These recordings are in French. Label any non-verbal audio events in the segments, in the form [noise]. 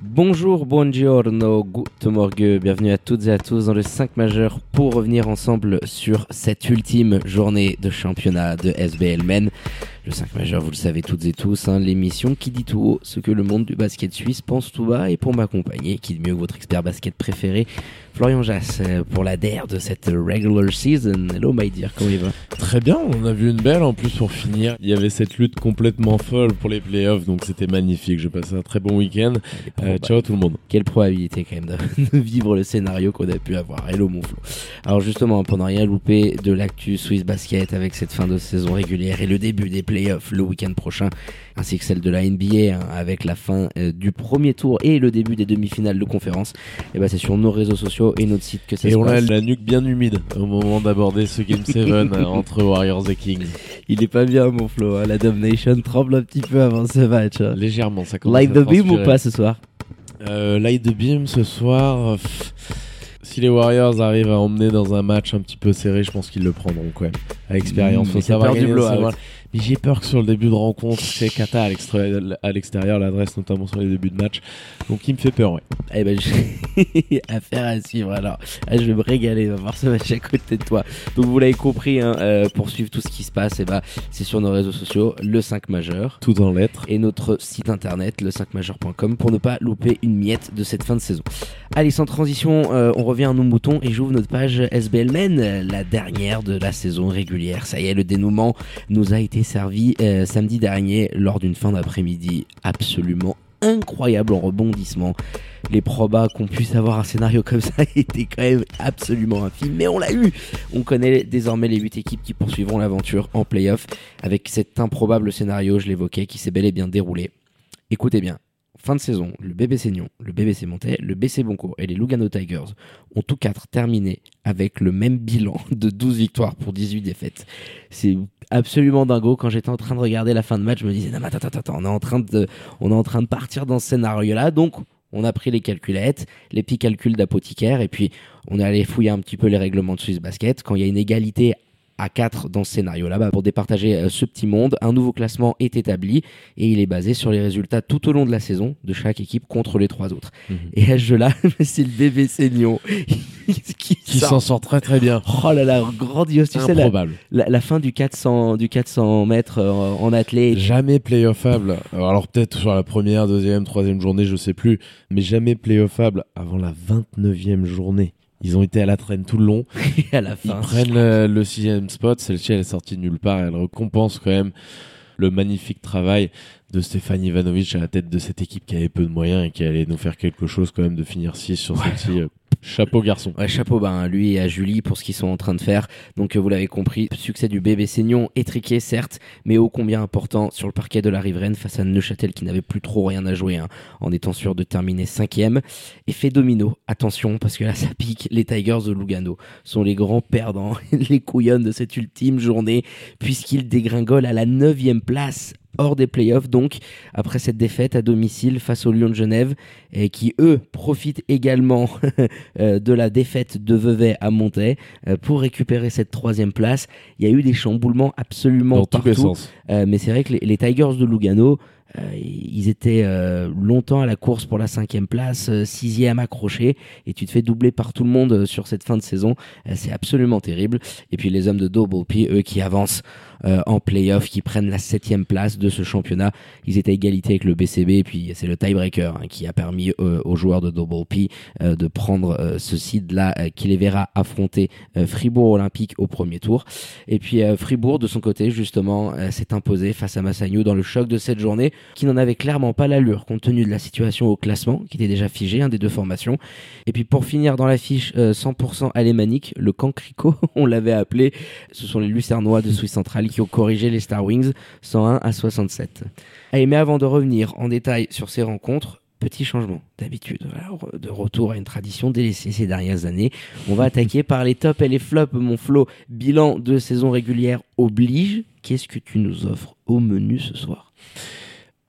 Bonjour, buongiorno, good morgue, bienvenue à toutes et à tous dans le 5 majeur pour revenir ensemble sur cette ultime journée de championnat de SBL Men. Le 5 majeur, vous le savez toutes et tous, hein, l'émission qui dit tout haut ce que le monde du basket suisse pense tout bas et pour m'accompagner, qui de mieux que votre expert basket préféré, Florian Jass, euh, pour la DER de cette regular season. Hello my dear, comment il va? Très bien, on a vu une belle en plus pour finir. Il y avait cette lutte complètement folle pour les playoffs, donc c'était magnifique. J'ai passé un très bon week-end. Euh, ciao tout le monde. Quelle probabilité quand même de, [laughs] de vivre le scénario qu'on a pu avoir. Hello mon Flo. Alors justement, pour ne rien louper de l'actu Swiss Basket avec cette fin de saison régulière et le début des playoffs le week-end prochain, ainsi que celle de la NBA hein, avec la fin euh, du premier tour et le début des demi-finales de conférence, et ben c'est sur nos réseaux sociaux et notre site que ça Et se on a passe. la nuque bien humide au moment d'aborder ce Game [laughs] 7 euh, entre Warriors et Kings. Il est pas bien mon Flo, hein. la Domination tremble un petit peu avant ce match. hein. Légèrement, ça commence Light the beam ou pas ce soir? Euh, Light the beam ce soir. pff, si les Warriors arrivent à emmener dans un match un petit peu serré, je pense qu'ils le prendront quand même. À expérience, Mmh, faut savoir du blowout. Mais j'ai peur que sur le début de rencontre, c'est Kata à l'extérieur- l'adresse notamment sur les débuts de match. Donc il me fait peur, ouais. Eh ben, j'ai [laughs] affaire à suivre alors. Ah, je vais me régaler, on va voir ce match à côté de toi. Donc vous l'avez compris, hein, euh, pour suivre tout ce qui se passe, eh ben, c'est sur nos réseaux sociaux, le 5 majeur. Tout en lettres. Et notre site internet, le 5majeur.com, pour ne pas louper une miette de cette fin de saison. Allez, sans transition, euh, on revient à nos moutons et j'ouvre notre page SBL Men, la dernière de la saison régulière. Ça y est, le dénouement nous a été servi euh, samedi dernier lors d'une fin d'après-midi absolument incroyable en rebondissement. Les probas qu'on puisse avoir un scénario comme ça [laughs] étaient quand même absolument infimes, mais on l'a eu. On connaît désormais les 8 équipes qui poursuivront l'aventure en playoff avec cet improbable scénario, je l'évoquais, qui s'est bel et bien déroulé. Écoutez bien, fin de saison, le BBC Nyon, le BBC Montais, le BC Boncourt et les Lugano Tigers ont tous quatre terminé avec le même bilan [laughs] de 12 victoires pour 18 défaites. C'est absolument dingo. Quand j'étais en train de regarder la fin de match, je me disais, non, attends, attends, attends, on est en train de, on est en train de partir dans ce scénario-là. Donc, on a pris les calculettes, les petits calculs d'apothicaire, et puis on est allé fouiller un petit peu les règlements de Swiss Basket. Quand il y a une égalité à 4 dans ce scénario-là, bah, pour départager euh, ce petit monde, un nouveau classement est établi et il est basé sur les résultats tout au long de la saison de chaque équipe contre les trois autres. Mhm. Et à ce jeu-là, [laughs] c'est le BBC Lyon [laughs] qui, s'en sort très très bien. Oh là là, grandiose, tu sais, la, Improbable. la, la fin du 400, du 400 mètres euh, en athlée. Jamais playoffable. Alors peut-être sur la première, deuxième, troisième journée, je sais plus, mais jamais playoffable avant la 29e journée. Ils ont été à la traîne tout le long. [laughs] Et à la Ils fin. prennent le, le sixième spot. Celle-ci, elle est sortie de nulle part. Elle récompense quand même le magnifique travail de Stéphane Ivanovic à la tête de cette équipe qui avait peu de moyens et qui allait nous faire quelque chose quand même de finir 6 sur celle-ci. Chapeau garçon. Chapeau hein, lui et à Julie pour ce qu'ils sont en train de faire. Donc euh, vous l'avez compris, succès du bébé Seignon, étriqué certes, mais ô combien important sur le parquet de la riveraine face à Neuchâtel qui n'avait plus trop rien à jouer, hein, en étant sûr de terminer cinquième. Effet domino, attention parce que là ça pique, les Tigers de Lugano sont les grands perdants, [laughs] les couillonnes de cette ultime journée, puisqu'ils dégringolent à la neuvième place hors des playoffs donc après cette défaite à domicile face au Lyon de Genève et qui eux profitent également [laughs] euh, de la défaite de Vevey à Montaix euh, pour récupérer cette troisième place. Il y a eu des chamboulements absolument Dans tous les partout. sens. Euh, mais c'est vrai que les, les Tigers de Lugano, ils étaient euh, longtemps à la course pour la cinquième place, euh, sixième accroché, et tu te fais doubler par tout le monde euh, sur cette fin de saison. Euh, c'est absolument terrible. Et puis les hommes de Double P, eux qui avancent euh, en playoff, qui prennent la septième place de ce championnat, ils étaient à égalité avec le BCB, et puis c'est le tiebreaker hein, qui a permis euh, aux joueurs de Double P euh, de prendre euh, ce seed-là euh, qui les verra affronter euh, Fribourg Olympique au premier tour. Et puis euh, Fribourg, de son côté, justement, euh, s'est imposé face à Massagno dans le choc de cette journée, qui n'en avait clairement pas l'allure, compte tenu de la situation au classement, qui était déjà figé, un des deux formations. Et puis pour finir dans l'affiche euh, 100% alémanique, le Cancrico, [laughs] on l'avait appelé, ce sont les Lucernois de Suisse centrale qui ont corrigé les Star Wings 101 à 67. Allez, mais avant de revenir en détail sur ces rencontres, Petit changement d'habitude, de retour à une tradition délaissée ces dernières années. On va attaquer par les tops et les flops, mon Flo. Bilan de saison régulière oblige. Qu'est-ce que tu nous offres au menu ce soir?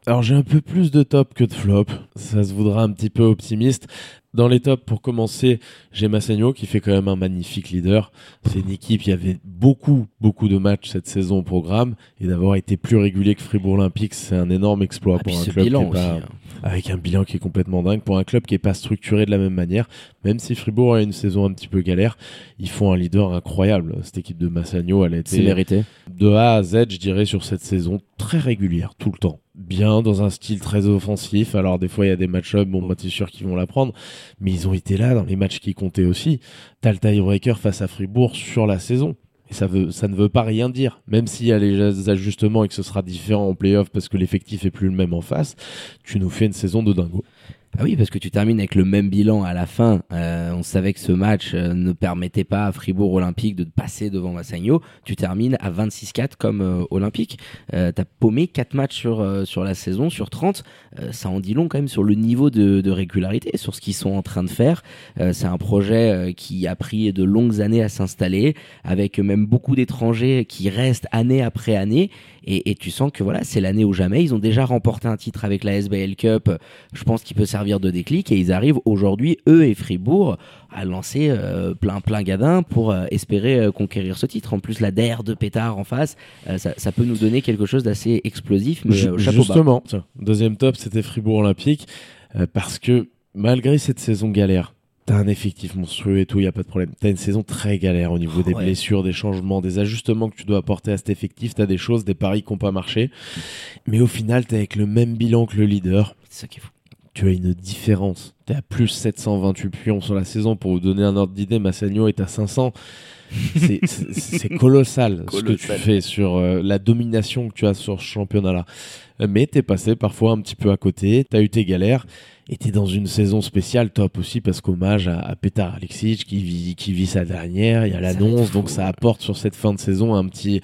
Alors j'ai un peu plus de top que de flop, ça se voudra un petit peu optimiste. Dans les tops, pour commencer, j'ai Massagno qui fait quand même un magnifique leader. C'est une équipe, il y avait beaucoup, beaucoup de matchs cette saison au programme et d'avoir été plus régulier que Fribourg Olympique, c'est un énorme exploit Ah, pour un club bilan qui est pas, aussi, hein. avec un bilan qui est complètement dingue pour un club qui est pas structuré de la même manière. Même si Fribourg a une saison un petit peu galère, ils font un leader incroyable. Cette équipe de Massagno, elle a été mérité. de A à Z, je dirais, sur cette saison, très régulière, tout le temps. Bien, dans un style très offensif. Alors, des fois, il y a des match-ups, bon, bah, t'es sûr qu'ils vont la prendre. Mais ils ont été là dans les matchs qui comptaient aussi. T'as le tiebreaker face à Fribourg sur la saison. Et ça, veut, ça ne veut pas rien dire. Même s'il y a les ajustements et que ce sera différent en playoff parce que l'effectif est plus le même en face, tu nous fais une saison de dingo. Ah oui, parce que tu termines avec le même bilan à la fin. Euh, on savait que ce match euh, ne permettait pas à Fribourg Olympique de passer devant Massagno. Tu termines à 26-4 comme euh, Olympique. Euh, T'as paumé 4 matchs sur, sur la saison, sur 30. Euh, ça en dit long quand même sur le niveau de, régularité, sur ce qu'ils sont en train de faire. C'est un projet qui a pris de longues années à s'installer, avec même beaucoup d'étrangers qui restent année après année. Et, et tu sens que voilà, c'est l'année ou jamais. Ils ont déjà remporté un titre avec la SBL Cup. Je pense qu'il peut servir de déclic. Et ils arrivent aujourd'hui, eux et Fribourg, à lancer euh, plein plein gadin pour euh, espérer euh, conquérir ce titre. En plus, la DER de pétard en face, ça, ça peut nous donner quelque chose d'assez explosif. Mais bas. Justement, tiens, deuxième top, c'était Fribourg Olympique. parce que malgré cette saison galère, t'as un effectif monstrueux et tout, il y a pas de problème. T'as une saison très galère au niveau des Ouais. blessures, des changements, des ajustements que tu dois apporter à cet effectif. T'as des choses, des paris qui n'ont pas marché. Mais au final, t'es avec le même bilan que le leader. C'est ça qui est fou. Tu as une différence. T'es à plus 728 pions sur la saison. Pour vous donner un ordre d'idée, Massagno est à 500. C'est- colossal, ce que tu fais sur euh, la domination que tu as sur ce championnat-là. Mais t'es passé parfois un petit peu à côté, t'as eu tes galères, et t'es dans une saison spéciale top aussi parce qu'hommage à, à Petar Alexic qui vit, qui vit sa dernière, il y a l'annonce, donc ça apporte sur cette fin de saison un petit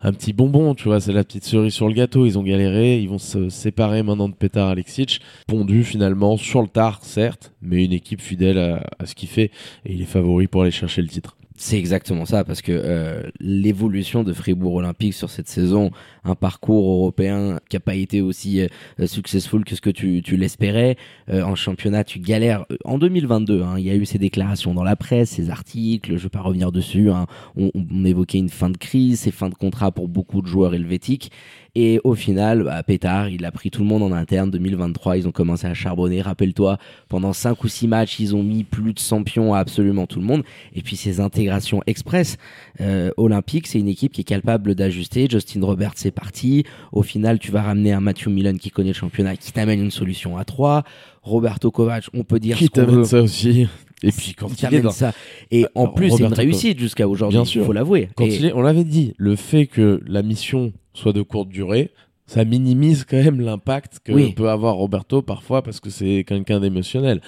un petit bonbon, tu vois, c'est la petite cerise sur le gâteau. Ils ont galéré, ils vont se séparer maintenant de Petar Alexic, pondu finalement sur le tard, certes, mais une équipe fidèle à, à ce qu'il fait et il est favori pour aller chercher le titre. C'est exactement ça, parce que euh, l'évolution de Fribourg Olympique sur cette saison, un parcours européen qui a pas été aussi euh, successful que ce que tu, tu l'espérais. Euh, en championnat, tu galères. Euh, En 2022, hein, il y a eu ces déclarations dans la presse, ces articles, je vais pas revenir dessus. hein. on, on évoquait une fin de crise, ces fins de contrat pour beaucoup de joueurs helvétiques. Et au final, bah, Pétard, il a pris tout le monde en interne. 2023, ils ont commencé à charbonner. Rappelle-toi, pendant 5 ou 6 matchs, ils ont mis plus de 100 pions à absolument tout le monde. Et puis ces intégrations express. Euh, Olympique, c'est une équipe qui est capable d'ajuster. Justin Roberts, c'est parti. Au final, tu vas ramener un Matthew Milan qui connaît le championnat, qui t'amène une solution à 3. Roberto Kovac, on peut dire Qui t'amène ça aussi Et puis quand Il il est dans, ça. Et en Alors, plus, c'est une réussite jusqu'à aujourd'hui, Bien il faut l'avouer. quand Et- il est, on l'avait dit, le fait que la mission soit de courte durée, ça minimise quand même l'impact que Oui. peut avoir Roberto parfois parce que c'est quelqu'un d'émotionnel.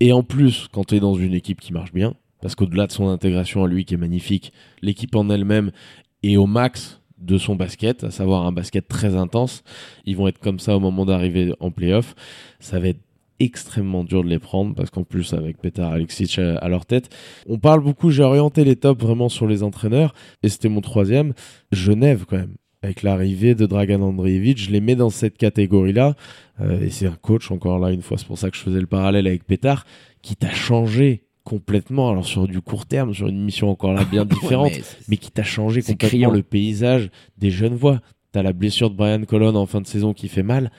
Et en plus, quand tu es dans une équipe qui marche bien, parce qu'au-delà de son intégration à lui qui est magnifique, l'équipe en elle-même est au max de son basket, à savoir un basket très intense. Ils vont être comme ça au moment d'arriver en playoff. Ça va être extrêmement dur de les prendre parce qu'en plus avec Petar Alexic à à leur tête on parle beaucoup j'ai orienté les tops vraiment sur les entraîneurs et c'était mon troisième Genève quand même avec l'arrivée de Dragan Andreevich je les mets dans cette catégorie là et c'est un coach encore là une fois c'est pour ça que je faisais le parallèle avec Petar qui t'a changé complètement alors sur du court terme sur une mission encore là bien [laughs] différente Ouais, mais qui t'a changé complètement criant. le paysage des jeunes voix. T'as la blessure de Brian Colon en fin de saison qui fait mal.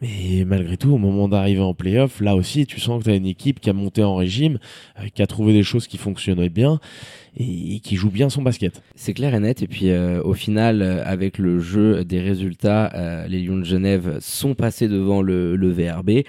Mais malgré tout, au moment d'arriver en playoff, là aussi, tu sens que t'as une équipe qui a monté en régime, euh, qui a trouvé des choses qui fonctionnaient bien et, qui joue bien son basket. C'est clair et net. Et puis euh, au final, euh, avec le jeu des résultats, euh, les Lions de Genève sont passés devant le, le VRB.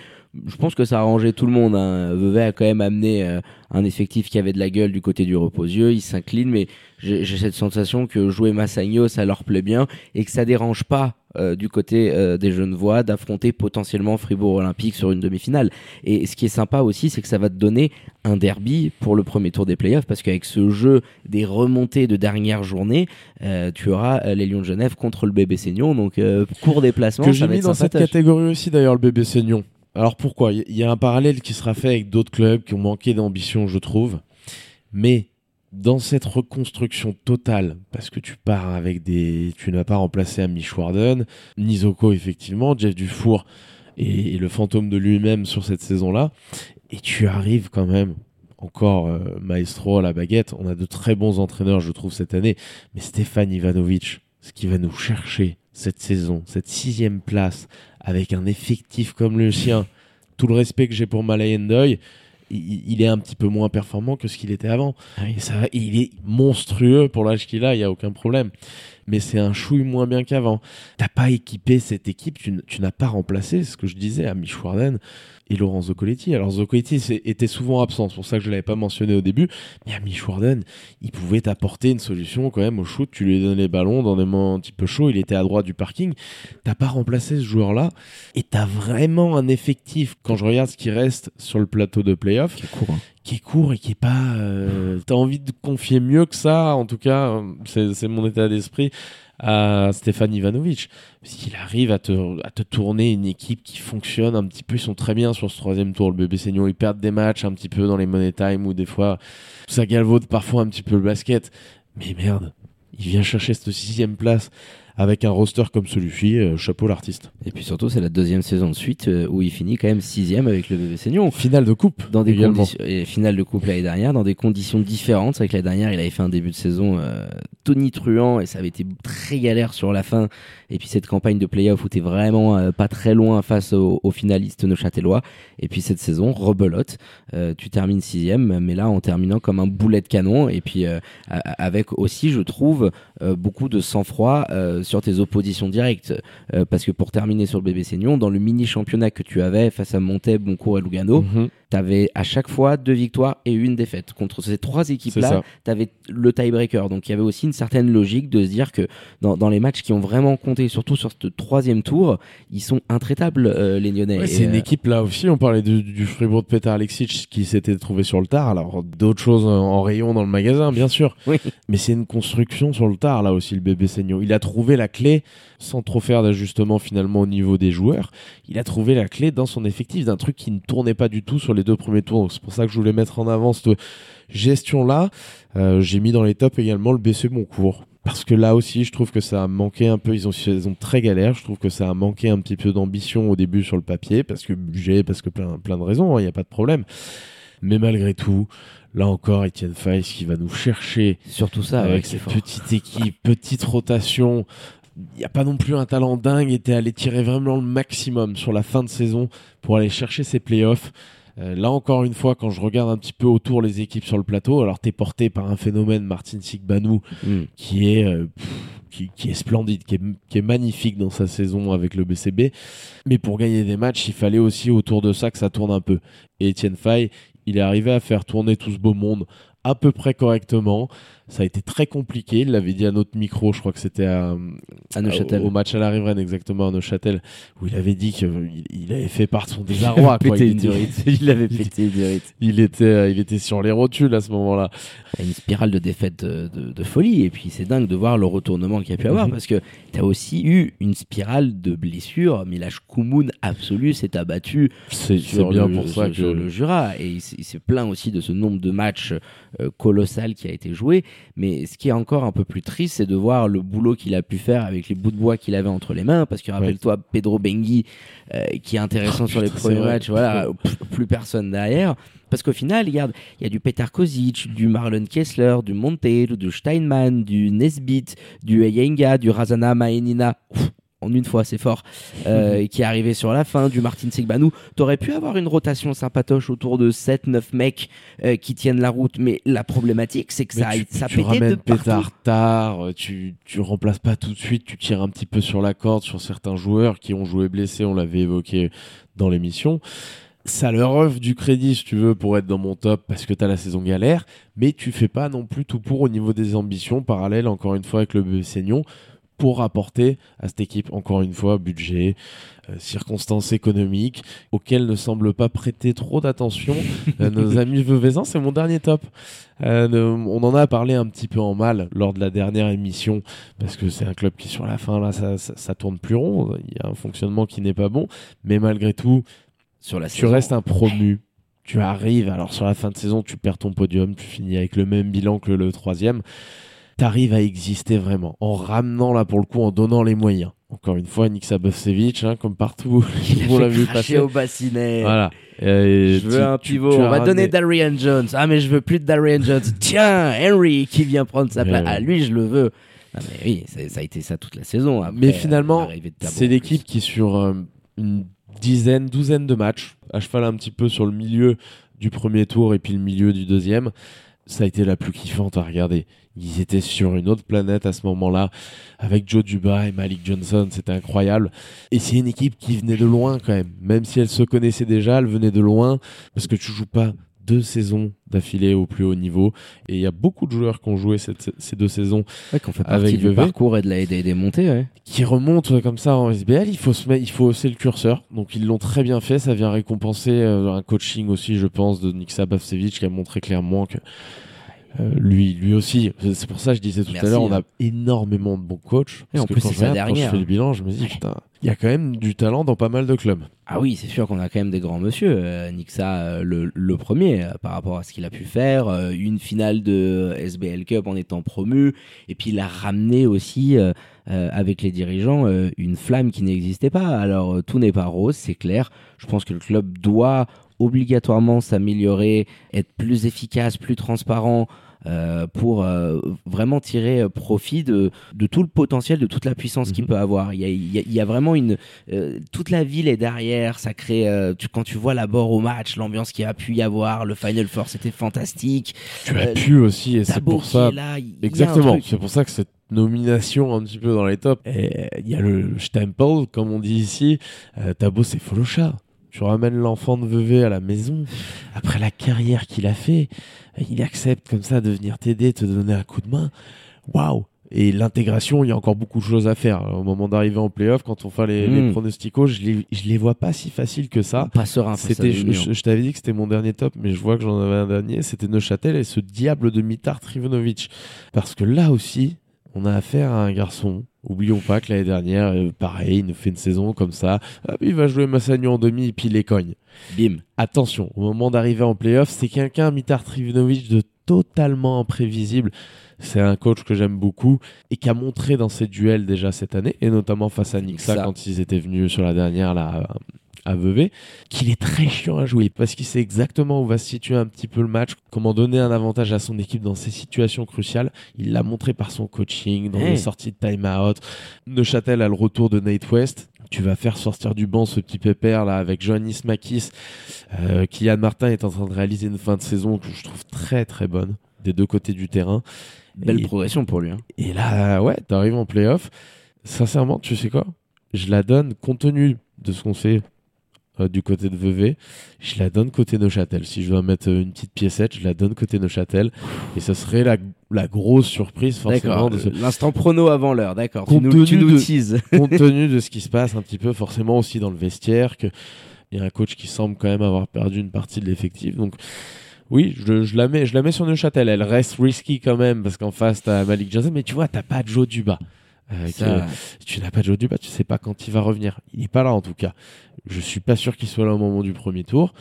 Je pense que ça a arrangé tout le monde. Hein. Vevey a quand même amené euh, un effectif qui avait de la gueule du côté du reposieux. Ils s'inclinent, mais j'ai j'ai cette sensation que jouer Massagno, ça leur plaît bien et que ça dérange pas euh, du côté euh, des jeunes voix d'affronter potentiellement Fribourg Olympique sur une demi-finale. Et ce qui est sympa aussi, c'est que ça va te donner un derby pour le premier tour des playoffs parce qu'avec ce jeu des remontées de dernière journée, euh, tu auras les Lions de Genève contre le bébé Seignon. Donc, court déplacement, que j'ai mis dans cette catégorie aussi d'ailleurs le bébé Seignon. Alors pourquoi? Il y a un parallèle qui sera fait avec d'autres clubs qui ont manqué d'ambition, je trouve. Mais dans cette reconstruction totale, parce que tu pars avec des, tu n'as pas remplacé Amish Warden, Nizoko effectivement, Jeff Dufour et, le fantôme de lui-même sur cette saison-là, et tu arrives quand même encore euh, maestro à la baguette. On a de très bons entraîneurs, je trouve, cette année, mais Stéphane Ivanovic, ce qui va nous chercher cette saison, cette sixième place, avec un effectif comme le sien, tout le respect que j'ai pour Malay Il, est un petit peu moins performant que ce qu'il était avant. Ah et ça, il est monstrueux pour l'âge qu'il a, il n'y a aucun problème. Mais c'est un chouille moins bien qu'avant. T'as pas équipé cette équipe, tu, n'as pas remplacé ce que je disais à Mich et Laurent Zoccoletti. Alors Zoccoletti était souvent absent, c'est pour ça que je l'avais pas mentionné au début. Mais à Warden, il pouvait apporter une solution quand même au shoot. Tu lui donnais les ballons dans des moments un petit peu chauds. Il était à droite du parking. T'as pas remplacé ce joueur-là et t'as vraiment un effectif. Quand je regarde ce qui reste sur le plateau de playoff, qui est court, hein. qui est court et qui est pas. Euh, t'as envie de confier mieux que ça. En tout cas, c'est mon état d'esprit à Stéphane Ivanovic. Parce qu'il arrive à te, à te tourner une équipe qui fonctionne un petit peu. Ils sont très bien sur ce troisième tour. Le bébé Seignon, ils perdent des matchs un petit peu dans les money time ou des fois ça galvaude parfois un petit peu le basket. Mais merde, il vient chercher cette sixième place avec un roster comme celui-ci, euh, chapeau l'artiste. Et puis surtout, c'est la deuxième saison de suite euh, où il finit quand même sixième avec le bébé Seignon. Finale de coupe. Dans des conditions, et finale de coupe l'année dernière, dans des conditions différentes. C'est que l'année dernière, il avait fait un début de saison euh, tonitruant et ça avait été très galère sur la fin. Et puis cette campagne de playoff où t'es vraiment euh, pas très loin face aux, finalistes neuchâtelois. Et puis cette saison, rebelote. tu termines sixième, mais là en terminant comme un boulet de canon. Et puis avec aussi, je trouve, beaucoup de sang-froid sur tes oppositions directes. Euh, parce que pour terminer sur le bébé Seignon, dans le mini championnat que tu avais face à Montaigne, Boncourt et Lugano, mhm tu avais à chaque fois deux victoires et une défaite. Contre ces trois équipes-là, tu avais le tiebreaker. Donc il y avait aussi une certaine logique de se dire que dans, dans, les matchs qui ont vraiment compté, surtout sur ce troisième tour, ils sont intraitables, euh, les Lyonnais. c'est une euh, équipe là aussi, on parlait du, du Fribourg de Peter Alexic qui s'était trouvé sur le tard. Alors d'autres choses en rayon dans le magasin, bien sûr. Oui. Mais c'est une construction sur le tard là aussi, le bébé Seignon. Il a trouvé la clé sans trop faire d'ajustement finalement au niveau des joueurs. Il a trouvé la clé dans son effectif d'un truc qui ne tournait pas du tout sur les deux premiers tours. C'est pour ça que je voulais mettre en avant cette gestion-là. Euh, j'ai mis dans les tops également le BC Moncourt. Parce que là aussi, je trouve que ça a manqué un peu. Ils ont, ils ont très galère. Je trouve que ça a manqué un petit peu d'ambition au début sur le papier. Parce que budget, parce que plein, plein de raisons. Il hein, n'y a pas de problème. Mais malgré tout, là encore, Etienne Fay qui va nous chercher. Surtout ça, avec cette petite équipe, petite rotation il n'y a pas non plus un talent dingue et t'es allé tirer vraiment le maximum sur la fin de saison pour aller chercher ces playoffs. Euh, là encore une fois, quand je regarde un petit peu autour les équipes sur le plateau, alors t'es porté par un phénomène Martin Sigbanou mm. qui est euh, qui, est splendide, qui est, magnifique dans sa saison avec le BCB. Mais pour gagner des matchs, il fallait aussi autour de ça que ça tourne un peu. Et Etienne Fay, il est arrivé à faire tourner tout ce beau monde à peu près correctement. Ça a été très compliqué. Il l'avait dit à notre micro, je crois que c'était à, Neuchâtel. Au, match à la Riveraine, exactement, à Neuchâtel, où il avait dit qu'il il avait fait part de son désarroi. [laughs] il, avait pété une Il était, euh, il était sur les rotules à ce moment-là. Une spirale de défaite de, folie. Et puis c'est dingue de voir le retournement qu'il y a pu avoir mhm. parce que tu as aussi eu une spirale de blessures. Milash Koumoun absolu s'est abattu sur, bien le, pour ça que... le Jura. Et il, s'est plaint aussi de ce nombre de matchs euh, colossal qui a été joué. Mais ce qui est encore un peu plus triste, c'est de voir le boulot qu'il a pu faire avec les bouts de bois qu'il avait entre les mains. Parce que rappelle-toi, Pedro Bengui, euh, qui est intéressant sur les premiers matchs, voilà, plus personne derrière. Parce qu'au final, regarde, il y a du Petar Kozic, du Marlon Kessler, du Monteiro, du Steinman, du Nesbit, du Eyenga, du Razana Maenina en une fois, c'est fort, euh, qui est arrivé sur la fin, du Martin Sigbanou. T'aurais pu avoir une rotation sympatoche autour de 7-9 mecs euh, qui tiennent la route, mais la problématique, c'est que ça, tu, ça tu ramènes pétard tard, euh, tu, tu remplaces pas tout de suite, tu tires un petit peu sur la corde sur certains joueurs qui ont joué blessés, on l'avait évoqué dans l'émission. Ça leur offre du crédit, si tu veux, pour être dans mon top parce que tu as la saison galère, mais tu fais pas non plus tout pour au niveau des ambitions, parallèle encore une fois avec le Seignon pour apporter à cette équipe, encore une fois, budget, euh, circonstances économiques, auxquelles ne semble pas prêter trop d'attention euh, [laughs] nos amis Veuvezans. C'est mon dernier top. Euh, on en a parlé un petit peu en mal lors de la dernière émission, parce que c'est un club qui, sur la fin, là, ça, ça, tourne plus rond. Il y a un fonctionnement qui n'est pas bon. Mais malgré tout, sur la tu saison. restes un promu. Tu arrives, alors sur la fin de saison, tu perds ton podium, tu finis avec le même bilan que le troisième. Tu arrives à exister vraiment, en ramenant là pour le coup, en donnant les moyens. Encore une fois, Nick Sabosevic, hein, comme partout, [laughs] on l'a vu passer. au bassinet. Voilà. Et Je veux tu- un pivot. On va donner Darian Jones. Ah, mais je veux plus de Darian Jones. [laughs] Tiens, Henry qui vient prendre sa place. ouais. Ah, lui, je le veux. Ah, mais oui, ça, ça a été ça toute la saison. Après, Mais finalement, C'est l'équipe qui, sur euh, une dizaine, douzaine de matchs, à cheval un petit peu sur le milieu du premier tour et puis le milieu du deuxième, ça a été la plus kiffante à regarder. Ils étaient sur une autre planète à ce moment-là, avec Joe Duba et Malik Johnson, c'était incroyable. Et c'est une équipe qui venait de loin quand même. Même si elle se connaissait déjà, elle venait de loin, parce que tu joues pas deux saisons d'affilée au plus haut niveau. Et il y a beaucoup de joueurs qui ont joué cette- ces deux saisons Ouais, fait avec du parcours et de la des, des montées. Ouais. qui remonte euh, comme ça en SBL, il faut se mettre, il faut hausser le curseur. Donc ils l'ont très bien fait, ça vient récompenser euh, un coaching aussi, je pense, de Niksa Bavcevic qui a montré clairement que euh, lui, lui aussi. C'est pour ça que je disais tout Merci, à l'heure, on hein. a énormément de bons coachs. Et en Parce que plus, quand je quand je fais le bilan, je me dis putain, il y a quand même du talent dans pas mal de clubs. Ah oui, c'est sûr qu'on a quand même des grands monsieur. Euh, Nixa, euh, le, le premier, par rapport à ce qu'il a pu faire. Une finale de SBL Cup en étant promu. Et puis il a ramené aussi, avec les dirigeants, une flamme qui n'existait pas. Alors tout n'est pas rose, c'est clair. Je pense que le club doit obligatoirement s'améliorer, être plus efficace, plus transparent. euh, pour euh, vraiment tirer euh, profit de, de tout le potentiel, de toute la puissance qu'il Mhm. peut avoir. Il y a, il y a- il y a vraiment une, euh, toute la ville est derrière, ça crée, tu- quand tu vois l'abord au match, l'ambiance qu'il a pu y avoir, le Final Four c'était fantastique. Tu as pu aussi, et c'est pour ça. là, Exactement, c'est pour ça que cette nomination un petit peu dans les tops, il y a le stempel, comme on dit ici, Tabo c'est Folocha. Tu ramènes l'enfant de Vevey à la maison, après la carrière qu'il a fait, il accepte comme ça de venir t'aider, te donner un coup de main. Waouh Et l'intégration, il y a encore beaucoup de choses à faire. Au moment d'arriver en playoff, quand on fait les, les Mm. pronosticos, je les, je les vois pas si faciles que ça. Pas serein C'était, je, je t'avais dit que c'était mon dernier top, mais je vois que j'en avais un dernier. C'était Neuchâtel et ce diable de Mitar Trivonovic. Parce que là aussi, on a affaire à un garçon. Oublions pas que l'année dernière, euh, pareil, il nous fait une saison comme ça. Hop, il va jouer Massagno en demi et puis il les cogne. Bim. Attention, au moment d'arriver en playoff, c'est quelqu'un, Mitar Trivonovic, de totalement imprévisible. C'est un coach que j'aime beaucoup et qui a montré dans ses duels déjà cette année, et notamment face à Nixa Nixa. quand ils étaient venus sur la dernière là, à Vevey, qu'il est très chiant à jouer parce qu'il sait exactement où va se situer un petit peu le match, comment donner un avantage à son équipe dans ces situations cruciales. Il l'a montré par son coaching, dans Hey. les sorties de time-out. Neuchâtel a le retour de Nate West. Tu vas faire sortir du banc ce petit pépère là avec Johannes Makis. Euh, Kylian Martin est en train de réaliser une fin de saison que je trouve très très bonne des deux côtés du terrain. Belle Et- progression pour lui. hein. et là, ouais, t'arrives en playoff. Sincèrement, tu sais quoi? Je la donne, compte tenu de ce qu'on fait euh, du côté de Vevey, je la donne côté Neuchâtel. Si je dois mettre euh, une petite piécette, je la donne côté Neuchâtel. Et ce serait la, la grosse surprise, forcément, ce- L'instant prono avant l'heure, d'accord. Tu Compte nous, tu tenu nous de- [laughs] compte [laughs] tenu de ce qui se passe un petit peu, forcément aussi dans le vestiaire, que il y a un coach qui semble quand même avoir perdu une partie de l'effectif. Donc, oui, je, je la mets, je la mets sur Neuchâtel. Elle reste risky quand même parce qu'en face t'as Malik Johnson, mais tu vois, t'as pas Joe Duba. Euh, Ça, que- tu n'as pas Joe Duba, tu sais pas quand il va revenir. Il est pas là en tout cas. Je suis pas sûr qu'il soit là au moment du premier tour.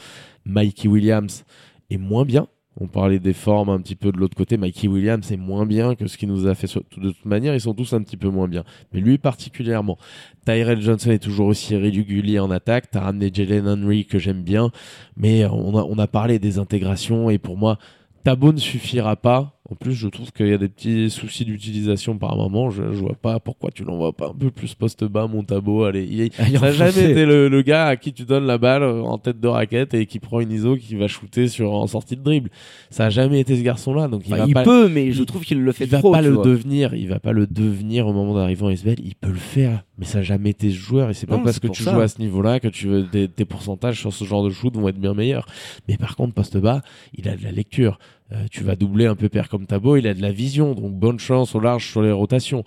Mikey Williams est moins bien. On parlait des formes un petit peu de l'autre côté. Mikey Williams est moins bien que ce qu'il nous a fait. De toute manière, ils sont tous un petit peu moins bien. Mais lui particulièrement. Tyrell Johnson est toujours aussi régulier en attaque. T'as ramené Jalen Henry que j'aime bien. Mais on a, on a parlé des intégrations. Et pour moi, Tabo ne suffira pas. En plus, je trouve qu'il y a des petits soucis d'utilisation par moment. Je, je vois pas pourquoi tu l'envoies pas un peu plus poste bas, mon Tabo. Allez, il, est- [laughs] il enfoncé. jamais été le, le gars à qui tu donnes la balle euh, en tête de raquette et qui prend une ISO qui va shooter sur, en sortie de dribble. Ça a jamais été ce garçon-là. Donc il Bah, va il pas, peut, mais je trouve qu'il le fait il va trop. pas le vois. devenir. Il va pas le devenir au moment d'arriver en SBL. Il peut le faire, mais ça n'a jamais été ce joueur. Et c'est pas parce que tu ça. joues à ce niveau-là que tu veux, tes, tes pourcentages sur ce genre de shoot vont être bien meilleurs. Mais par contre, poste bas, il a de la lecture. Euh, tu vas doubler un peu père comme Tabo. Il a de la vision, donc bonne chance au large sur les rotations.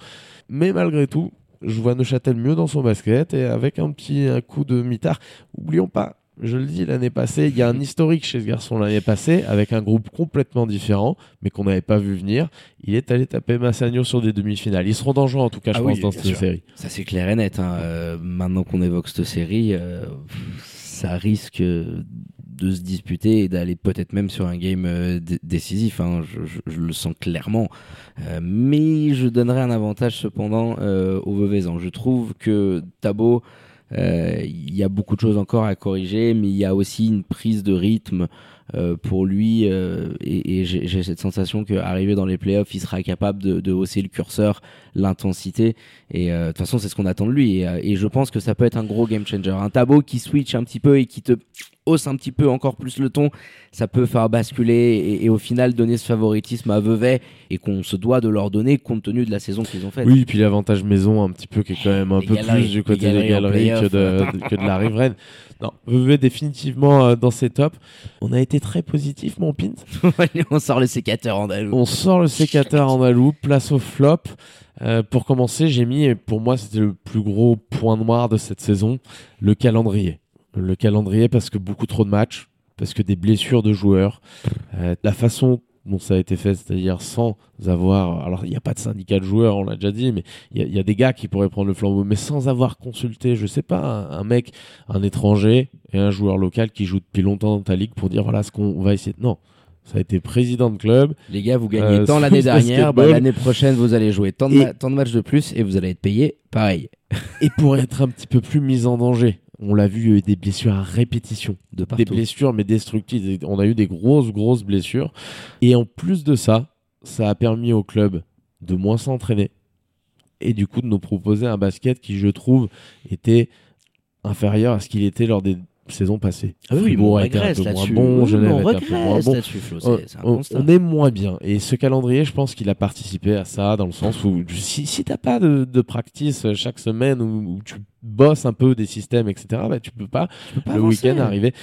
Mais malgré tout, je vois Neuchâtel mieux dans son basket et avec un petit un coup de mitard. Oublions pas, je le dis l'année passée, il y a un historique chez ce garçon l'année passée avec un groupe complètement différent, mais qu'on n'avait pas vu venir. Il est allé taper Massagno sur des demi-finales. Ils seront dangereux en tout cas, Ah je oui, pense, dans cette sûr. série. Ça c'est clair et net. hein. Euh, maintenant qu'on évoque cette série, euh, ça risque de se disputer et d'aller peut-être même sur un game décisif. Hein. Je, le sens clairement. mais je donnerais un avantage cependant au Veuvezan. Je trouve que Tabo euh, il y a beaucoup de choses encore à corriger, mais il y a aussi une prise de rythme euh, pour lui euh, et, j'ai cette sensation qu'arrivé dans les playoffs, il sera capable de, hausser le curseur, l'intensité et de toute façon c'est ce qu'on attend de lui et, je pense que ça peut être un gros game changer. Un tableau qui switch un petit peu et qui te hausse un petit peu encore plus le ton, ça peut faire basculer et, au final donner ce favoritisme à Vevey et qu'on se doit de leur donner compte tenu de la saison qu'ils ont faite. Oui, et puis l'avantage maison un petit peu qui est quand même un peu plus du côté des galeries que de, que de la riveraine. Non, Vevey définitivement euh, dans ses tops. On a été très positif, mon pint. [laughs] on sort le sécateur andalou. On sort le sécateur andalou, place au flop. Euh, pour commencer, j'ai mis, pour moi c'était le plus gros point noir de cette saison, le calendrier le calendrier parce que beaucoup trop de matchs, parce que des blessures de joueurs, euh, la façon dont ça a été fait, c'est-à-dire sans avoir, alors il n'y a pas de syndicat de joueurs, on l'a déjà dit, mais il y, a des gars qui pourraient prendre le flambeau, mais sans avoir consulté, je sais pas, un, mec, un étranger et un joueur local qui joue depuis longtemps dans ta ligue pour dire voilà ce qu'on va essayer. Non, ça a été président de club. Les gars, vous gagnez euh, tant l'année dernière, bah, l'année prochaine vous allez jouer tant de, tant de matchs de plus et vous allez être payé pareil. et pour être un petit peu plus mis en danger, on l'a vu, il y a eu des blessures à répétition. De des blessures, mais destructives. On a eu des grosses, grosses blessures. Et en plus de ça, ça a permis au club de moins s'entraîner. Et du coup, de nous proposer un basket qui, je trouve, était inférieur à ce qu'il était lors des saison passée. Ah oui, bon, un peu moins bon, Genève un peu moins bon. on, est moins bien. Et ce calendrier, je pense qu'il a participé à ça, dans le sens où si, si t'as pas de, de practice chaque semaine où, tu bosses un peu des systèmes, etc., bah, tu peux pas, le week-end arriver.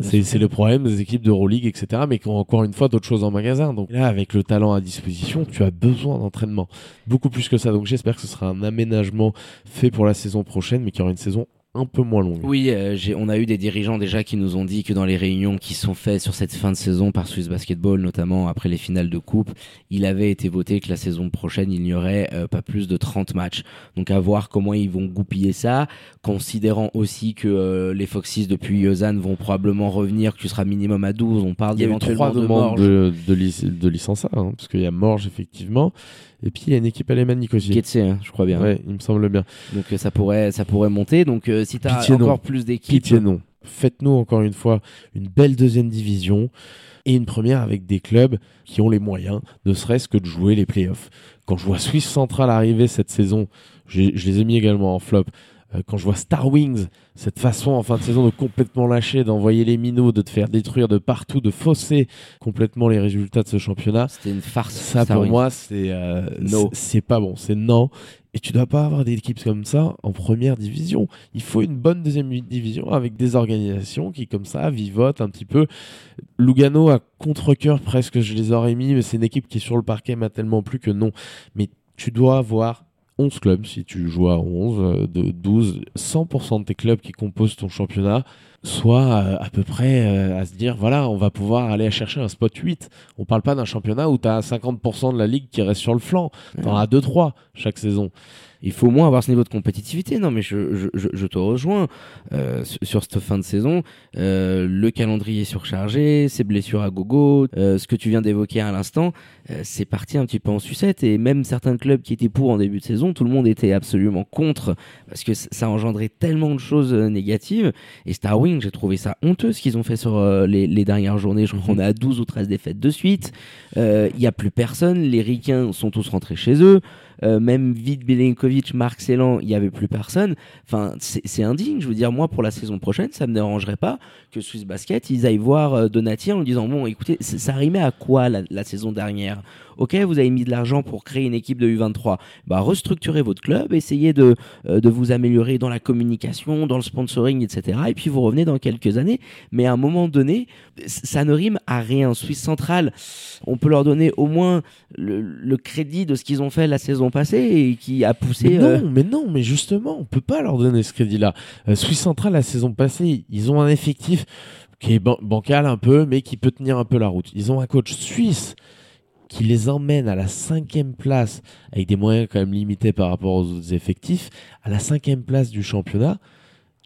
C'est le problème des équipes d'Euroleague, etc., mais qui ont encore une fois d'autres choses en magasin. Donc là, avec le talent à disposition, tu as besoin d'entraînement. Beaucoup plus que ça. Donc j'espère que ce sera un aménagement fait pour la saison prochaine, mais qu'il y aura une saison un peu moins longue. Oui, euh, on a eu des dirigeants déjà qui nous ont dit que dans les réunions qui sont faites sur cette fin de saison par Swiss Basketball, notamment après les finales de coupe, il avait été voté que la saison prochaine, il n'y aurait euh, pas plus de 30 matchs. Donc à voir comment ils vont goupiller ça, considérant aussi que euh, les Foxys depuis Lausanne vont probablement revenir, que tu seras minimum à 12. On parle d'éventuellement de de, de, de, licence hein, parce qu'il y a Morge effectivement. Et puis il y a une équipe alémanique aussi. Ketse, hein, je crois bien. Ouais, il me semble bien. Donc ça pourrait, ça pourrait monter. Donc si tu as encore plus d'équipes. Pitié non. Faites-nous encore une fois une belle deuxième division et une première avec des clubs qui ont les moyens, ne serait-ce que de jouer les playoffs. Quand je vois Swiss Central arriver cette saison, je les ai mis également en flop. Euh, quand je vois Star Wings, cette façon en fin de saison de complètement lâcher, d'envoyer les minots, de te faire détruire de partout, de fausser complètement les résultats de ce championnat. C'était une farce. Ça pour moi, c'est euh, c'est pas bon, c'est non. Et tu dois pas avoir des équipes comme ça en première division. Il faut une bonne deuxième division avec des organisations qui, comme ça, vivotent un petit peu. Lugano à contre-coeur presque, je les aurais mis, mais c'est une équipe qui sur le parquet m'a tellement plus que non. Mais tu dois avoir 11 clubs si tu joues à 11, euh, de 12, 100% de tes clubs qui composent ton championnat, soit euh, à peu près euh, à se dire voilà, on va pouvoir aller chercher un spot 8. On parle pas d'un championnat où tu as 50% de la ligue qui reste sur le flanc. Tu en as 2-3 chaque saison il faut au moins avoir ce niveau de compétitivité. Non, mais je, je, je te rejoins euh, sur cette fin de saison. Euh, le calendrier surchargé, ces blessures à gogo, euh, ce que tu viens d'évoquer à l'instant, euh, c'est parti un petit peu en sucette. Et même certains clubs qui étaient pour en début de saison, tout le monde était absolument contre parce que ça engendrait tellement de choses euh, négatives. Et Star Wing, j'ai trouvé ça honteux ce qu'ils ont fait sur euh, les, les, dernières journées. Je crois qu'on est à 12 ou 13 défaites de suite. Il n'y a plus personne. Les Ricains sont tous rentrés chez eux. Euh, même Vid Belenkovic, Marc Celan, il n'y avait plus personne. Enfin, c'est indigne. Je veux dire, moi, pour la saison prochaine, ça me dérangerait pas que Swiss Basket, ils aillent voir euh, Donati en lui disant, bon, écoutez, ça rimait à quoi la saison dernière? Ok, vous avez mis de l'argent pour créer une équipe de U23, bah restructurez votre club, essayez de, euh, de vous améliorer dans la communication, dans le sponsoring, etc. Et puis vous revenez dans quelques années. Mais à un moment donné, ça ne rime à rien. Suisse Centrale, on peut leur donner au moins le, crédit de ce qu'ils ont fait la saison passée et qui a poussé. Mais non, euh, mais non, mais justement, on peut pas leur donner ce crédit-là. Euh, Suisse Centrale la saison passée, ils ont un effectif qui est bancal un peu, mais qui peut tenir un peu la route. Ils ont un coach suisse qui les emmène à la cinquième place, avec des moyens quand même limités par rapport aux autres effectifs, à la cinquième place du championnat,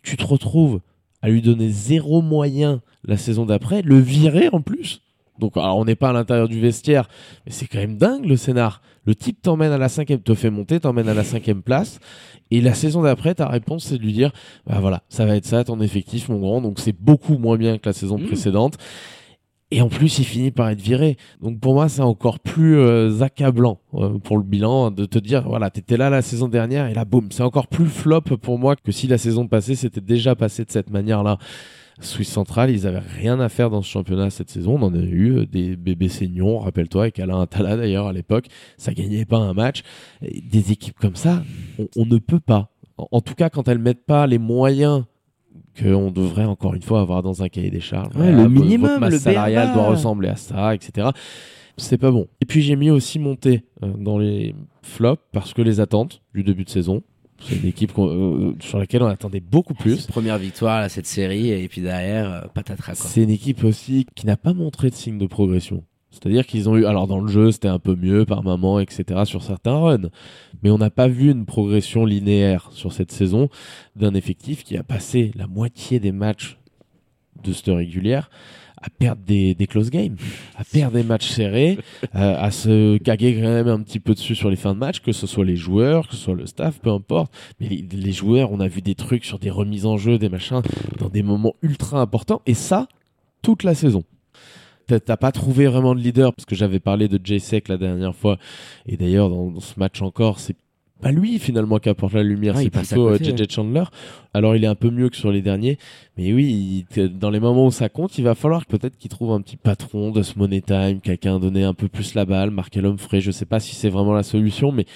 tu te retrouves à lui donner zéro moyen la saison d'après, le virer en plus. Donc, alors, on n'est pas à l'intérieur du vestiaire, mais c'est quand même dingue le scénar. Le type t'emmène à la cinquième, te fait monter, t'emmène à la cinquième place, et la saison d'après, ta réponse, c'est de lui dire, bah voilà, ça va être ça ton effectif, mon grand. Donc, c'est beaucoup moins bien que la saison Mmh. précédente. Et en plus, il finit par être viré. Donc pour moi, c'est encore plus euh, accablant euh, pour le bilan de te dire, voilà, t'étais là la saison dernière et là, boum, c'est encore plus flop pour moi que si la saison passée s'était déjà passé de cette manière-là. Suisse Central, ils avaient rien à faire dans ce championnat cette saison. On en a eu euh, des bébés saignons, rappelle-toi, avec Alain Attala d'ailleurs à l'époque. Ça gagnait pas un match. Des équipes comme ça, on, on ne peut pas. En, en tout cas, quand elles mettent pas les moyens qu'on devrait encore une fois avoir dans un cahier des charges. Ouais, le minimum, votre masse le salariale doit ressembler à ça, etc. C'est pas bon. Et puis j'ai mis aussi monter euh, dans les flops parce que les attentes du début de saison, c'est une équipe qu'on- euh, sur laquelle on attendait beaucoup plus. Cette première victoire à cette série, et puis derrière, euh, patatras. C'est une équipe aussi qui n'a pas montré de signe de progression. C'est-à-dire qu'ils ont eu, alors dans le jeu, c'était un peu mieux par moment, etc. sur certains runs, mais on n'a pas vu une progression linéaire sur cette saison d'un effectif qui a passé la moitié des matchs de cette régulière à perdre des, close games, à perdre des matchs serrés, euh, à se caguer quand même un petit peu dessus sur les fins de match, que ce soit les joueurs, que ce soit le staff, peu importe. Mais les, les joueurs, on a vu des trucs sur des remises en jeu, des machins, dans des moments ultra importants, et ça, toute la saison. T'as t'as pas trouvé vraiment de leader, parce que j'avais parlé de Jay Sek la dernière fois, et d'ailleurs dans, dans ce match encore, c'est pas lui finalement qui apporte la lumière, Ah, c'est plutôt euh, côté, JJ Chandler. Alors il est un peu mieux que sur les derniers, mais oui, il- dans les moments où ça compte, il va falloir peut-être qu'il trouve un petit patron de ce Money Time, quelqu'un donner un peu plus la balle, marquer l'homme frais. Je sais pas si c'est vraiment la solution, mais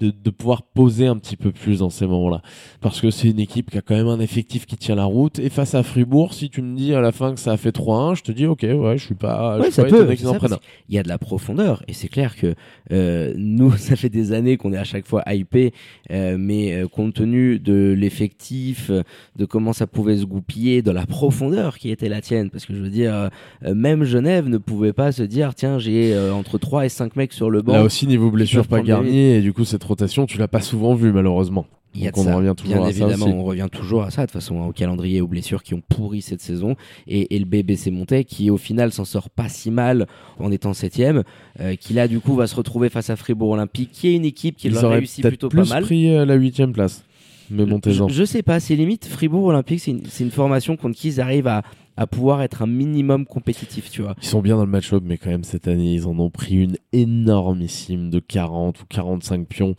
de, de pouvoir poser un petit peu plus dans ces moments-là. Parce que c'est une équipe qui a quand même un effectif qui tient la route. Et face à Fribourg, si tu me dis à la fin que ça a fait 3-1, je te dis, ok, ouais, je suis pas, je Ouais, suis ça pas peut. c'est qu'ils en prennent qu'il y a de la profondeur et c'est clair que euh, nous, [laughs] ça fait des années qu'on est à chaque fois hypé, euh, mais euh, compte tenu de l'effectif, de comment ça pouvait se goupiller, de la profondeur qui était la tienne, parce que je veux dire, euh, même Genève ne pouvait pas se dire, tiens, j'ai euh, entre 3 et 5 mecs sur le banc. Là aussi, niveau blessure, pas garni, et du coup, cette rotation, tu l'as pas souvent vue, malheureusement. Il y a Donc on ça. revient toujours Bien à ça évidemment, aussi. on revient toujours à ça de toute façon, hein, au calendrier, aux blessures qui ont pourri cette saison et, et le BBC Montais qui au final s'en sort pas si mal en étant septième, euh, qui là du coup va se retrouver face à Fribourg Olympique, qui est une équipe qui Ils leur auraient réussit plutôt pas mal. pris euh, la huitième place. Mais montez-en. Je, je sais pas, c'est limite Fribourg Olympique, c'est une, c'est une formation contre qui ils arrivent à, à pouvoir être un minimum compétitif, tu vois. Ils sont bien dans le match-up, mais quand même, cette année, ils en ont pris une énormissime de 40 ou 45 pions.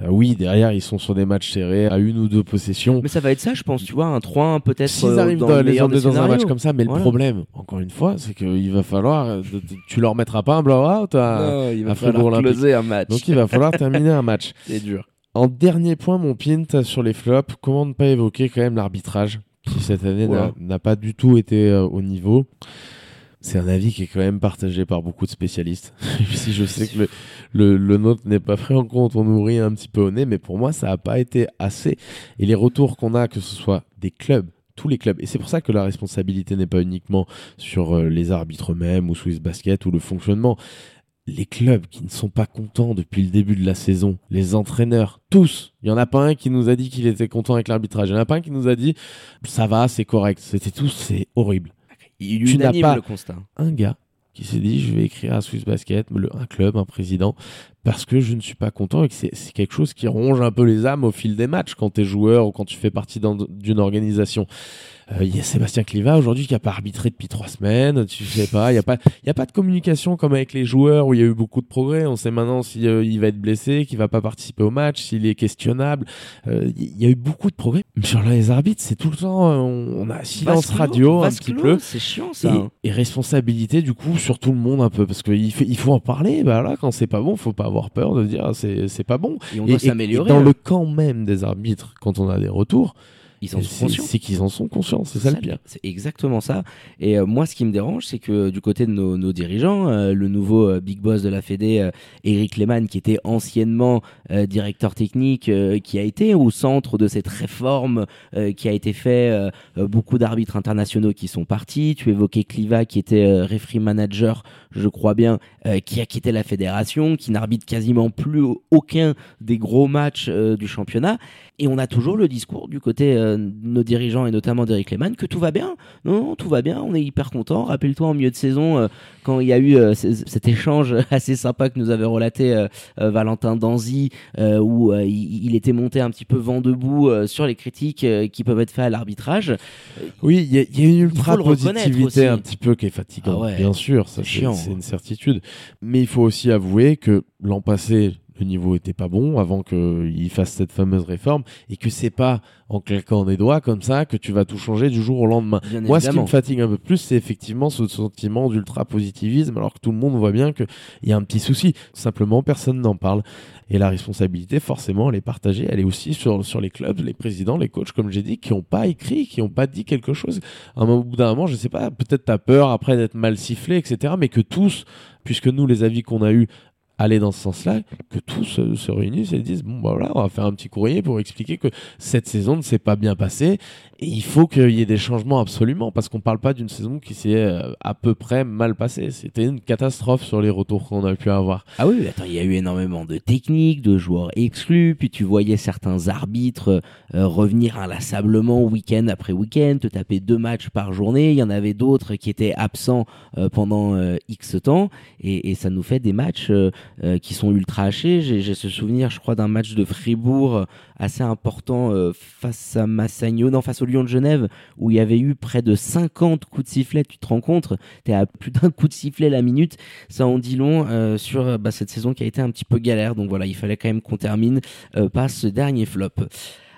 Euh, oui, derrière, ils sont sur des matchs serrés à une ou deux possessions. Mais ça va être ça, je pense, tu vois, un 3-1 peut-être S'ils euh, arrivent dans dans le les emmener dans un match comme ça, mais Voilà. le problème, encore une fois, c'est qu'il va falloir, tu leur mettras pas un blowout à- Non, il va à falloir Fribourg Olympique. closer un match. donc il va falloir terminer un match. [laughs] c'est dur. En dernier point, mon pint sur les flops, comment ne pas évoquer quand même l'arbitrage qui cette année n'a- pas du tout été euh, au niveau. C'est un avis qui est quand même partagé par beaucoup de spécialistes. [laughs] Si je sais que le, le, le nôtre n'est pas pris en compte, on nous rit un petit peu au nez, mais pour moi, ça n'a pas été assez. Et les retours qu'on a, que ce soit des clubs, tous les clubs, et c'est pour ça que la responsabilité n'est pas uniquement sur euh, les arbitres eux-mêmes ou Swiss Basket ou le fonctionnement. Les clubs qui ne sont pas contents depuis le début de la saison, les entraîneurs, tous. Il y en a pas un qui nous a dit qu'il était content avec l'arbitrage. Il y en a pas un qui nous a dit ça va, c'est correct. C'était tous, c'est horrible Il Tu n'as pas- le constat. un gars qui s'est dit je vais écrire à Swiss Basket, le- un club, un président, parce que je ne suis pas content et que c'est quelque chose qui ronge un peu les âmes au fil des matchs quand tu es joueur ou quand tu fais partie d'un- d'une organisation. Euh, Il y a Sébastien Cliva aujourd'hui qui a pas arbitré depuis trois semaines, tu sais pas, il y a pas, il y a pas de communication comme avec les joueurs où il y a eu beaucoup de progrès. On sait maintenant si euh, il va être blessé, qu'il va pas participer au match, s'il est questionnable. Euh, Il y a eu beaucoup de progrès. Mais sur les arbitres, c'est tout le temps, on, a silence radio un petit peu. C'est chiant ça. Et, et responsabilité du coup sur tout le monde un peu parce qu'il faut, il faut en parler bah là quand c'est pas bon faut pas avoir peur de dire ah, c'est c'est pas bon Et on doit s'améliorer. dans hein. le camp même des arbitres quand on a des retours Ils en sont conscients. c'est qu'ils en sont conscients c'est ça le pire C'est exactement ça. Et euh, moi, ce qui me dérange, c'est que du côté de nos, nos dirigeants, euh, le nouveau euh, big boss de la Fédé, euh, Eric Lehmann, qui était anciennement euh, directeur technique, euh, qui a été au centre de cette réforme euh, qui a été fait, euh, euh, beaucoup d'arbitres internationaux qui sont partis. Tu évoquais Cliva, qui était euh, referee manager, je crois bien, euh, qui a quitté la fédération, qui n'arbitre quasiment plus aucun des gros matchs euh, du championnat. Et on a toujours le discours du côté euh, euh, nos dirigeants et notamment d'Eric Lehmann que tout va bien. Non, non, tout va bien, on est hyper content. Rappelle-toi en milieu de saison, euh, quand il y a eu euh, cet échange [laughs] assez sympa que nous avait relaté Valentin Danzi, où il, il était monté un petit peu vent debout sur les critiques qui peuvent être faites à l'arbitrage. Oui, il y, y a une ultra le reconnaître aussi. positivité un petit peu qui est fatigante, Ah ouais, bien sûr, c'est c'est une certitude. Mais il faut aussi avouer que l'an passé, le niveau était pas bon avant qu'il fasse cette fameuse réforme et que c'est pas en claquant des doigts comme ça que tu vas tout changer du jour au lendemain. Bien Moi, ce qui me fatigue un peu plus, c'est effectivement ce sentiment d'ultra positivisme, alors que tout le monde voit bien qu'il y a un petit souci. Simplement, personne n'en parle. Et la responsabilité, forcément, elle est partagée. Elle est aussi sur, sur les clubs, les présidents, les coachs, comme j'ai dit, qui n'ont pas écrit, qui n'ont pas dit quelque chose. À un moment- Au bout d'un moment, je sais pas, peut-être t'as peur après d'être mal sifflé, etc. Mais que tous, puisque nous, les avis qu'on a eus, aller dans ce sens-là, que tous se réunissent et disent bon bah voilà, on va faire un petit courrier pour expliquer que cette saison ne s'est pas bien passée il faut qu'il y ait des changements absolument parce qu'on parle pas d'une saison qui s'est euh, à peu près mal passée. C'était une catastrophe sur les retours qu'on a pu avoir. Ah oui, attends, il y a eu énormément de techniques, de joueurs exclus, puis tu voyais certains arbitres euh, revenir inlassablement week-end après week-end, te taper deux matchs par journée. Il y en avait d'autres qui étaient absents euh, pendant X temps, et, et ça nous fait des matchs euh, qui sont ultra hachés. J'ai ce souvenir, je crois, d'un match de Fribourg assez important euh, face à Massagno, non, face au Lyon de Genève, où il y avait eu près de 50 coups de sifflet. Tu te rends compte? T'es à plus d'un coup de sifflet la minute ça en dit long euh, sur bah, cette saison qui a été un petit peu galère. Donc voilà, il fallait quand même qu'on termine par ce dernier flop.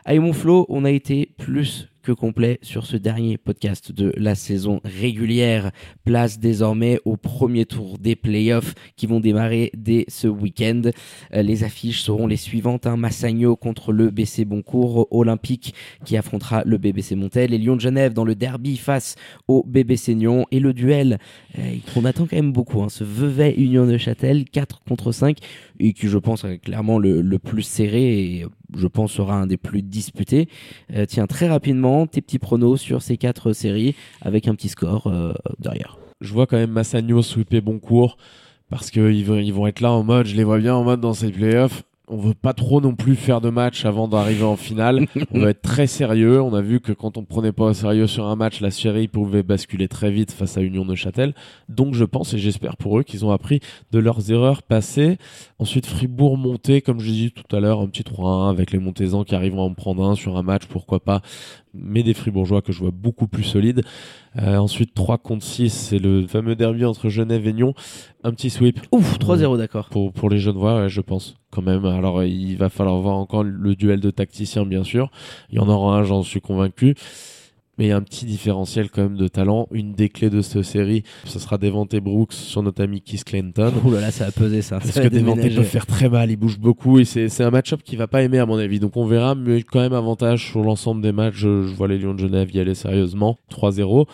Allez mon Flo, on a été plus que complet sur ce dernier podcast de la saison régulière. Place désormais au premier tour des playoffs qui vont démarrer dès ce week-end. Euh, les affiches seront les suivantes. Hein. Massagno contre le BC Boncourt, Olympique qui affrontera le BBC Montel et Lyon de Genève dans le derby face au BBC Nyon et le duel euh, qu'on attend quand même beaucoup. Hein. Ce Vevey Union de Châtel 4 contre 5 et qui je pense est clairement le, plus serré et je pense sera un des plus disputés. Euh, tiens très rapidement tes petits pronos sur ces quatre séries avec un petit score euh, derrière. Je vois quand même Massagno sweeper bon cours parce qu'ils ils vont être là en mode, je les vois bien en mode dans ces playoffs. On veut pas trop non plus faire de match avant d'arriver en finale. on veut être très sérieux. On a vu que quand on prenait pas au sérieux sur un match, la série pouvait basculer très vite face à Union de Châtel. Donc je pense et j'espère pour eux qu'ils ont appris de leurs erreurs passées. Ensuite Fribourg monté, comme je dis tout à l'heure, un petit 3-1 avec les Montésans qui arriveront à en prendre un sur un match, pourquoi pas. Mais des Fribourgeois que je vois beaucoup plus solides. Euh, ensuite 3 contre 6, c'est le fameux derby entre Genève et Nyon. Un petit sweep Ouf 3-0 d'accord. pour, pour les Genevois, ouais, je pense, quand même. Alors, il va falloir voir encore le duel de tacticiens, bien sûr. Il y en aura un, j'en suis convaincu. Mais il y a un petit différentiel quand même de talent. Une des clés de cette série, ce sera Devante Brooks sur notre ami Keith Clinton. Ouh là là ça a pesé ça. Parce Ça que Devante peut faire très mal, il bouge beaucoup et c'est un match-up qu'il va pas aimer à mon avis. Donc on verra, mais quand même avantage sur l'ensemble des matchs. Je, je vois les Lions de Genève y aller sérieusement. 3-0.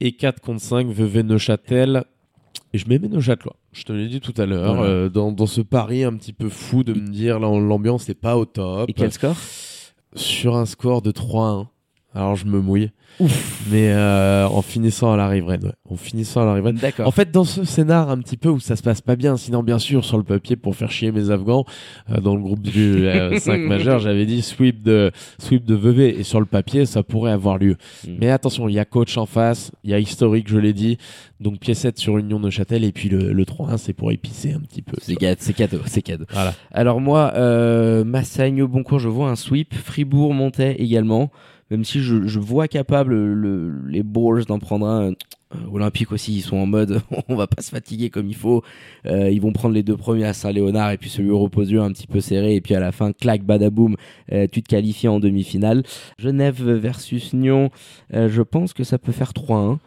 Et 4 contre 5, Vevey Neuchâtel. Et je mets mes Neuchâtelois. Je te l'ai dit tout à l'heure, Voilà. euh, dans, dans ce pari un petit peu fou de me dire, l'ambiance n'est pas au top. Et quel score? Sur un score de 3-1. Alors je me mouille. Mais euh, en finissant à la riveraine, ouais. En finissant à la riveraine. D'accord. En fait, dans ce scénar un petit peu où ça se passe pas bien, sinon bien sûr sur le papier pour faire chier mes Afghans, euh, dans le groupe du [laughs] 5 majeur, j'avais dit sweep de sweep de Vevey et sur le papier ça pourrait avoir lieu. Mm. Mais attention, il y a coach en face, il y a historique, je l'ai dit, donc piécette sur Union de Châtel et puis le, le 3-1 c'est pour épicer un petit peu. C'est cadeau, c'est cadeau. Voilà. Alors moi, euh, Massagno, Boncourt, je vois un sweep. Fribourg, Montais également. Même si je, vois capable le- les Bulls d'en prendre un. Euh, Olympique aussi, ils sont en mode [laughs] on va pas se fatiguer comme il faut. Euh, ils vont prendre les deux premiers à Saint-Léonard et puis celui reposeux un petit peu serré. Et puis à la fin, clac, badaboum, euh, tu te qualifies en demi-finale. Genève versus Nyon, je pense que ça peut faire 3-1.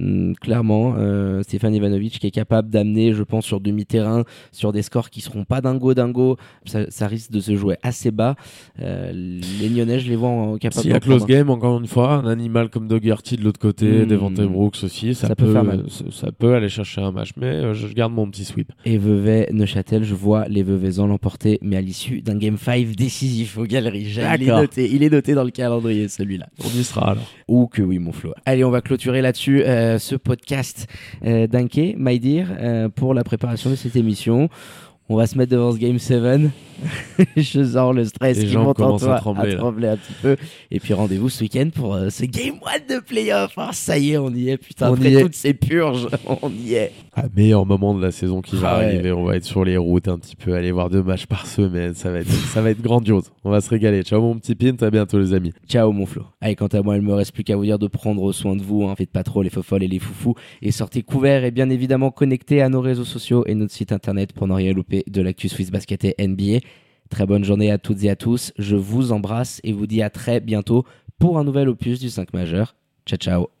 Hum, clairement, euh, Stéphane Ivanovic qui est capable d'amener, je pense, sur demi-terrain, sur des scores qui seront pas dingo dingo, ça, ça risque de se jouer assez bas. Euh, les Lyonnais, je les vois en, capables S'il y a close game, encore une fois, un animal comme Dougherty de l'autre côté, Mm. Devante Brooks aussi, ça, Ça peut peut, faire mal. ça, ça peut aller chercher un match, mais euh, je garde mon petit sweep. Et Vevey, Neuchâtel, je vois les Veveysans l'emporter, mais à l'issue d'un Game 5 décisif aux galeries. Il est, noté, il est noté dans le calendrier, celui-là. On y sera alors. Ou que oui, mon Flo. Allez, on va clôturer là-dessus euh, ce podcast euh, d'Inké, My Dear, euh, pour la préparation de cette émission. On va se mettre devant ce Game 7. [laughs] je sens le stress Les qui monte en commencent à toi, trembler, un petit peu. Et puis rendez-vous ce week-end pour euh, ce Game 1 de playoff. Ah, ça y est, on y est. Putain, On après y est. toutes ces purges, [laughs] on y est. Ah, meilleur moment de la saison qui va Ah ouais. arriver. On va être sur les routes un petit peu, aller voir deux matchs par semaine. Ça va être, [laughs] ça va être grandiose. On va se régaler. Ciao mon petit pin, à bientôt les amis. Ciao mon Flo. Allez, quant à moi, il me reste plus qu'à vous dire de prendre soin de vous. Hein. Faites pas trop les fofolles et les foufous. Et sortez couverts et bien évidemment connectés à nos réseaux sociaux et notre site internet pour ne rien louper de l'actu Swiss Basket et NBA. Très bonne journée à toutes et à tous. Je vous embrasse et vous dis à très bientôt pour un nouvel opus du 5 majeur. Ciao ciao.